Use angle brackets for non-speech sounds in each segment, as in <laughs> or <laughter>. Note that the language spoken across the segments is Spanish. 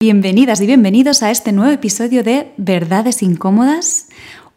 Bienvenidas y bienvenidos a este nuevo episodio de Verdades Incómodas,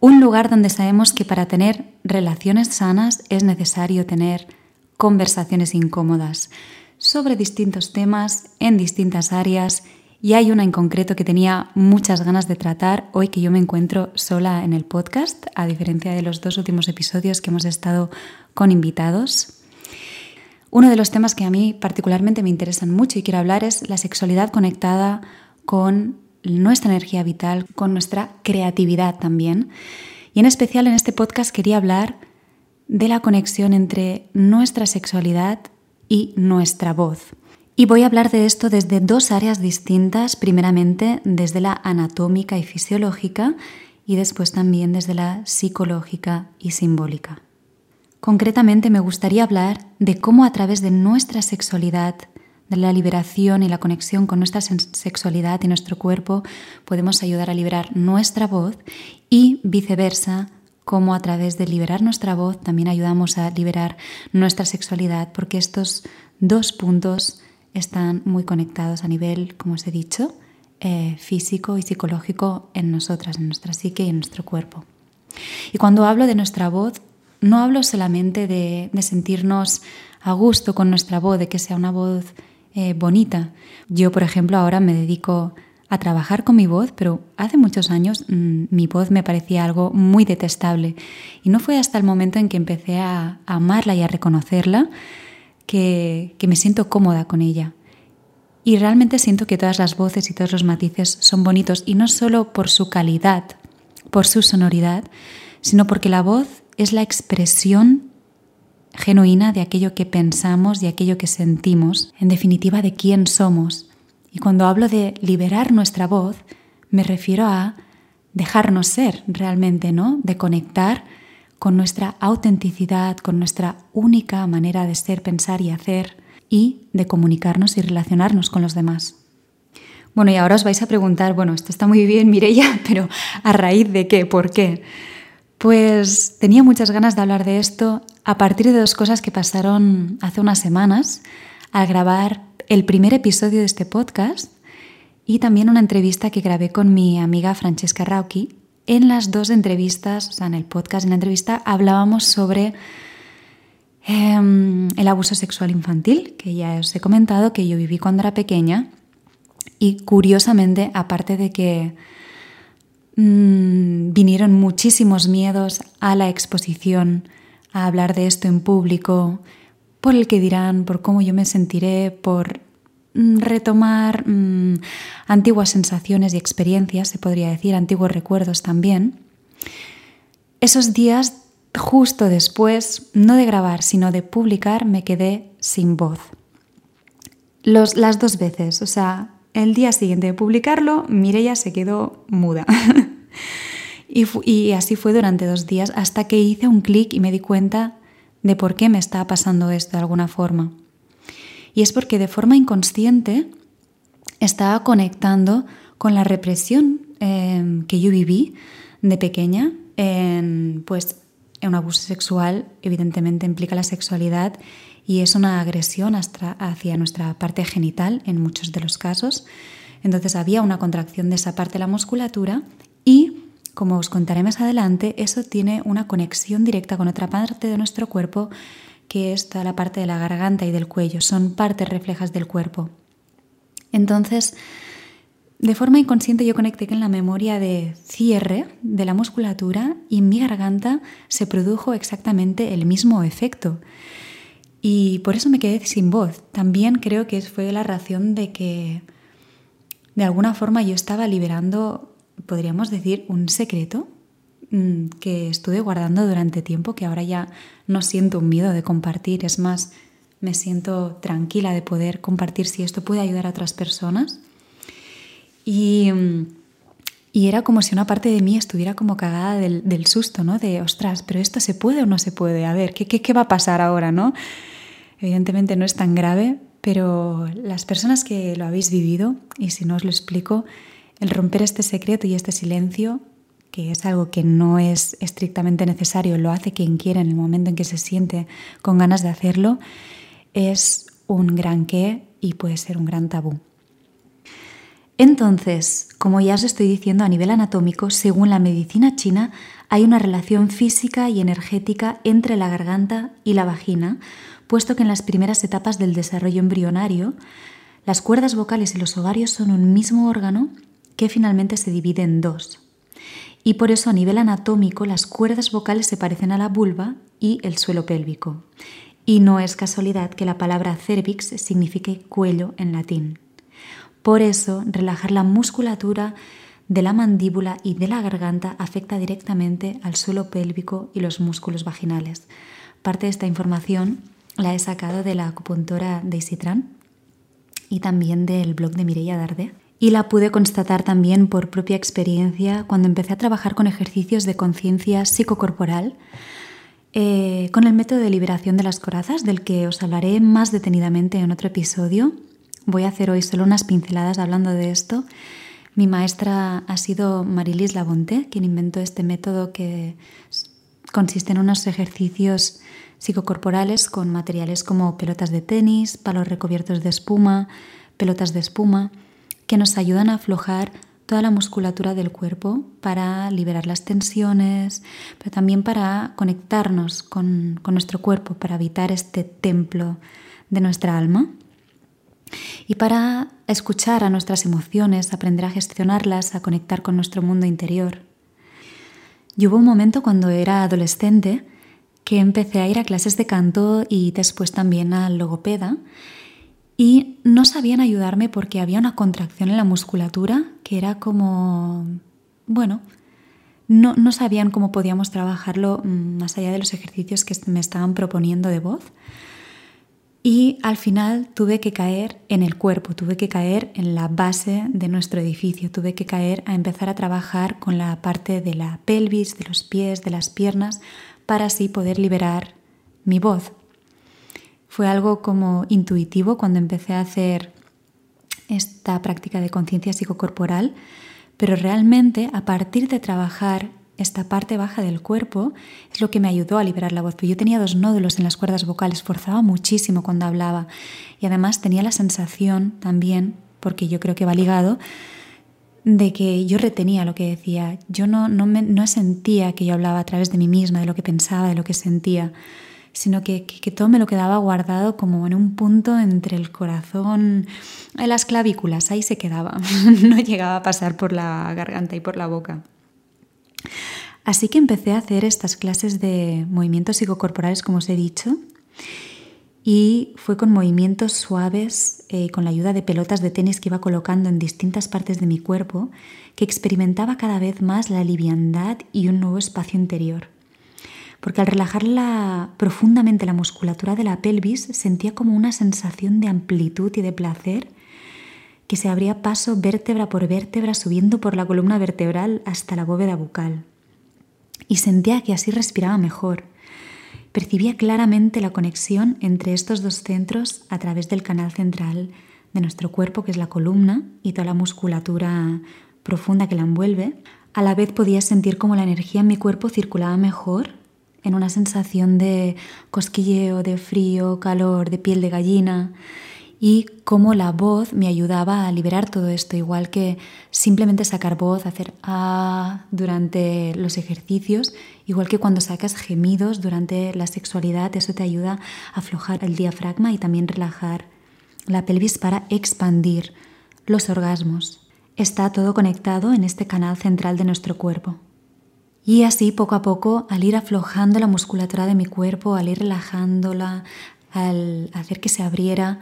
un lugar donde sabemos que para tener relaciones sanas es necesario tener conversaciones incómodas sobre distintos temas en distintas áreas y hay una en concreto que tenía muchas ganas de tratar hoy que yo me encuentro sola en el podcast, a diferencia de los dos últimos episodios que hemos estado con invitados. Uno de los temas que a mí particularmente me interesan mucho y quiero hablar es la sexualidad conectada con nuestra energía vital, con nuestra creatividad también. Y en especial en este podcast quería hablar de la conexión entre nuestra sexualidad y nuestra voz. Y voy a hablar de esto desde dos áreas distintas, primeramente desde la anatómica y fisiológica y después también desde la psicológica y simbólica. Concretamente me gustaría hablar de cómo a través de nuestra sexualidad, de la liberación y la conexión con nuestra sexualidad y nuestro cuerpo, podemos ayudar a liberar nuestra voz y viceversa, cómo a través de liberar nuestra voz también ayudamos a liberar nuestra sexualidad, porque estos dos puntos están muy conectados a nivel, como os he dicho, eh, físico y psicológico en nosotras, en nuestra psique y en nuestro cuerpo. Y cuando hablo de nuestra voz, no hablo solamente de, sentirnos a gusto con nuestra voz, de que sea una voz eh, bonita. Yo, por ejemplo, ahora me dedico a trabajar con mi voz, pero hace muchos años mm, mi voz me parecía algo muy detestable. Y no fue hasta el momento en que empecé a amarla y a reconocerla que, me siento cómoda con ella. Y realmente siento que todas las voces y todos los matices son bonitos y no solo por su calidad, por su sonoridad, sino porque la voz es la expresión genuina de aquello que pensamos y aquello que sentimos, en definitiva de quién somos. Y cuando hablo de liberar nuestra voz, me refiero a dejarnos ser realmente, ¿no? De conectar con nuestra autenticidad, con nuestra única manera de ser, pensar y hacer y de comunicarnos y relacionarnos con los demás. Bueno, y ahora os vais a preguntar, bueno, esto está muy bien, Mireia, <laughs> pero ¿a raíz de qué? ¿Por qué? Pues tenía muchas ganas de hablar de esto a partir de dos cosas que pasaron hace unas semanas al grabar el primer episodio de este podcast y también una entrevista que grabé con mi amiga Francesca Rauchi en las dos entrevistas, o sea, en el podcast, en la entrevista, hablábamos sobre em, el abuso sexual infantil, que ya os he comentado que yo viví cuando era pequeña. Y curiosamente, aparte de que mm, vinieron muchísimos miedos a la exposición, a hablar de esto en público, por el que dirán, por cómo yo me sentiré, por Mm, retomar mm, antiguas sensaciones y experiencias, se podría decir, antiguos recuerdos también. Esos días, justo después, no de grabar, sino de publicar, me quedé sin voz. Los, las dos veces, o sea, el día siguiente de publicarlo, Mireia se quedó muda. <laughs> y, y así fue durante dos días hasta que hice un clic y me di cuenta de por qué me estaba pasando esto de alguna forma. Y es porque de forma inconsciente estaba conectando con la represión em, que yo viví de pequeña. En, pues un abuso sexual evidentemente implica la sexualidad y es una agresión hacia nuestra parte genital en muchos de los casos. Entonces había una contracción de esa parte de la musculatura y, como os contaré más adelante, eso tiene una conexión directa con otra parte de nuestro cuerpo que es toda la parte de la garganta y del cuello, son partes reflejas del cuerpo. Entonces, de forma inconsciente yo conecté con la memoria de cierre de la musculatura y en mi garganta se produjo exactamente el mismo efecto. Y por eso me quedé sin voz. También creo que fue la razón de que de alguna forma yo estaba liberando, podríamos decir, un secreto Mm, que estuve guardando durante tiempo, que ahora ya no siento un miedo de compartir, es más, me siento tranquila de poder compartir si esto puede ayudar a otras personas. Y, mm, era como si una parte de mí estuviera como cagada del, susto, ¿no? De, ostras, pero esto se puede o no se puede, a ver, ¿qué, qué, qué va a pasar ahora, no? Evidentemente no es tan grave, pero las personas que lo habéis vivido, y si no os lo explico, el romper este secreto y este silencio que es algo que no es estrictamente necesario, lo hace quien quiera en el momento en que se siente con ganas de hacerlo, es un gran qué y puede ser un gran tabú. Entonces, como ya os estoy diciendo a nivel anatómico, según la medicina china, hay una relación física y energética entre la garganta y la vagina, puesto que en las primeras etapas del desarrollo embrionario, las cuerdas vocales y los ovarios son un mismo órgano que finalmente se divide en dos. Y por eso a nivel anatómico las cuerdas vocales se parecen a la vulva y el suelo pélvico. Y no es casualidad que la palabra cervix signifique cuello en latín. Por eso, relajar la musculatura de la mandíbula y de la garganta afecta directamente al suelo pélvico y los músculos vaginales. Parte de esta información la he sacado de la acupuntora Daisy Tran y también del blog de Mireia Darde. Y la pude constatar también por propia experiencia cuando empecé a trabajar con ejercicios de conciencia psicocorporal eh, con el método de liberación de las corazas, del que os hablaré más detenidamente en otro episodio. Voy a hacer hoy solo unas pinceladas hablando de esto. Mi maestra ha sido Marilis Labonte, quien inventó este método que consiste en unos ejercicios psicocorporales con materiales como pelotas de tenis, palos recubiertos de espuma, pelotas de espuma, que nos ayudan a aflojar toda la musculatura del cuerpo para liberar las tensiones, pero también para conectarnos con, nuestro cuerpo, para habitar este templo de nuestra alma y para escuchar a nuestras emociones, aprender a gestionarlas, a conectar con nuestro mundo interior. Y hubo un momento cuando era adolescente que empecé a ir a clases de canto y después también al logopeda y no sabían ayudarme porque había una contracción en la musculatura que era como, bueno, no, no sabían cómo podíamos trabajarlo mm, más allá de los ejercicios que me estaban proponiendo de voz. Y al final tuve que caer en el cuerpo, tuve que caer en la base de nuestro edificio, tuve que caer a empezar a trabajar con la parte de la pelvis, de los pies, de las piernas, para así poder liberar mi voz. Fue algo como intuitivo cuando empecé a hacer esta práctica de conciencia psicocorporal, pero realmente a partir de trabajar esta parte baja del cuerpo es lo que me ayudó a liberar la voz. yo tenía dos nódulos en las cuerdas vocales, forzaba muchísimo cuando hablaba y además tenía la sensación también, porque yo creo que va ligado, de que yo retenía lo que decía. Yo no, no, me, no sentía que yo hablaba a través de mí misma, de lo que pensaba, de lo que sentía sino que, todo me lo quedaba guardado como en un punto entre el corazón y las clavículas, ahí se quedaba, <laughs> no llegaba a pasar por la garganta y por la boca. Así que empecé a hacer estas clases de movimientos psicocorporales, como os he dicho, y fue con movimientos suaves, eh, con la ayuda de pelotas de tenis que iba colocando en distintas partes de mi cuerpo, que experimentaba cada vez más la liviandad y un nuevo espacio interior. Porque al relajar profundamente la musculatura de la pelvis sentía como una sensación de amplitud y de placer que se abría paso vértebra por vértebra subiendo por la columna vertebral hasta la bóveda bucal. Y sentía que así respiraba mejor. Percibía claramente la conexión entre estos dos centros a través del canal central de nuestro cuerpo, que es la columna, y toda la musculatura profunda que la envuelve. A la vez podía sentir como la energía en mi cuerpo circulaba mejor en una sensación de cosquilleo, de frío, calor, de piel de gallina y cómo la voz me ayudaba a liberar todo esto, igual que simplemente sacar voz, hacer ah durante los ejercicios, igual que cuando sacas gemidos durante la sexualidad, eso te ayuda a aflojar el diafragma y también relajar la pelvis para expandir los orgasmos. Está todo conectado en este canal central de nuestro cuerpo. Y así poco a poco, al ir aflojando la musculatura de mi cuerpo, al ir relajándola, al hacer que se abriera,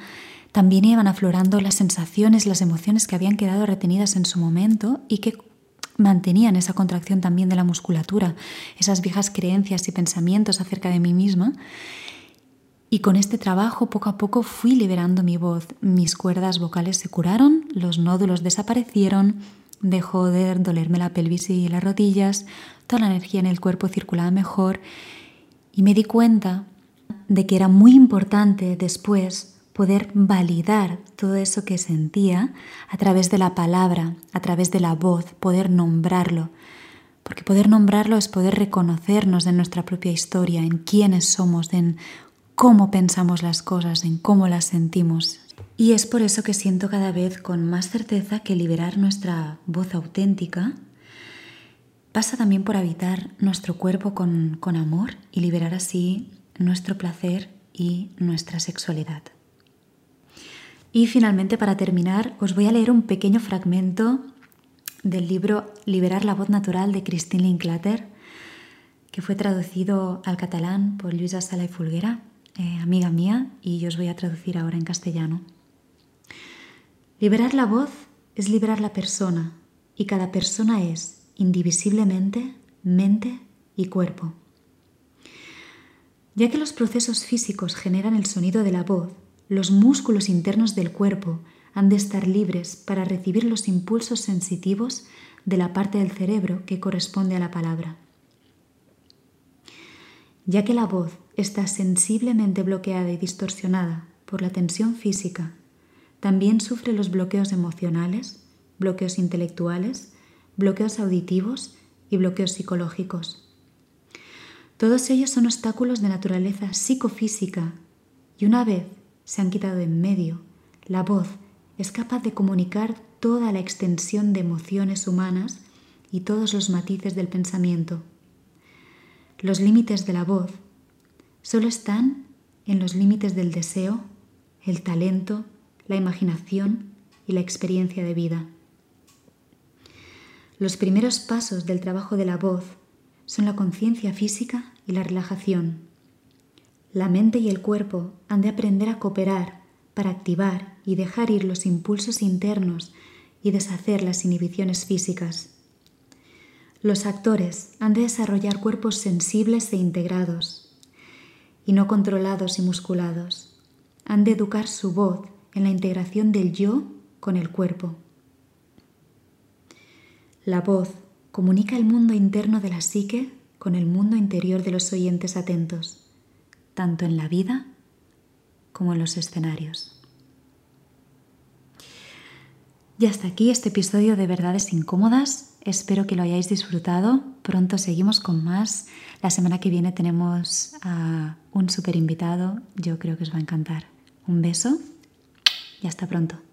también iban aflorando las sensaciones, las emociones que habían quedado retenidas en su momento y que mantenían esa contracción también de la musculatura, esas viejas creencias y pensamientos acerca de mí misma. Y con este trabajo poco a poco fui liberando mi voz, mis cuerdas vocales se curaron, los nódulos desaparecieron, dejó de dolerme la pelvis y las rodillas, toda la energía en el cuerpo circulaba mejor y me di cuenta de que era muy importante después poder validar todo eso que sentía a través de la palabra, a través de la voz, poder nombrarlo. Porque poder nombrarlo es poder reconocernos en nuestra propia historia, en quiénes somos, en cómo pensamos las cosas, en cómo las sentimos. Y es por eso que siento cada vez con más certeza que liberar nuestra voz auténtica pasa también por habitar nuestro cuerpo con, con amor y liberar así nuestro placer y nuestra sexualidad. Y finalmente, para terminar, os voy a leer un pequeño fragmento del libro Liberar la voz natural de Christine Linklater, que fue traducido al catalán por Luisa Sala y Fulguera, eh, amiga mía, y yo os voy a traducir ahora en castellano. Liberar la voz es liberar la persona, y cada persona es, indivisiblemente, mente y cuerpo. Ya que los procesos físicos generan el sonido de la voz, los músculos internos del cuerpo han de estar libres para recibir los impulsos sensitivos de la parte del cerebro que corresponde a la palabra. Ya que la voz está sensiblemente bloqueada y distorsionada por la tensión física, también sufre los bloqueos emocionales, bloqueos intelectuales, bloqueos auditivos y bloqueos psicológicos. Todos ellos son obstáculos de naturaleza psicofísica y una vez se han quitado en medio, la voz es capaz de comunicar toda la extensión de emociones humanas y todos los matices del pensamiento. Los límites de la voz solo están en los límites del deseo, el talento, la imaginación y la experiencia de vida. Los primeros pasos del trabajo de la voz son la conciencia física y la relajación. La mente y el cuerpo han de aprender a cooperar para activar y dejar ir los impulsos internos y deshacer las inhibiciones físicas. Los actores han de desarrollar cuerpos sensibles e integrados y no controlados y musculados. Han de educar su voz en la integración del yo con el cuerpo. La voz comunica el mundo interno de la psique con el mundo interior de los oyentes atentos, tanto en la vida como en los escenarios. Y hasta aquí este episodio de Verdades Incómodas. Espero que lo hayáis disfrutado. Pronto seguimos con más. La semana que viene tenemos a un super invitado. Yo creo que os va a encantar. Un beso y hasta pronto.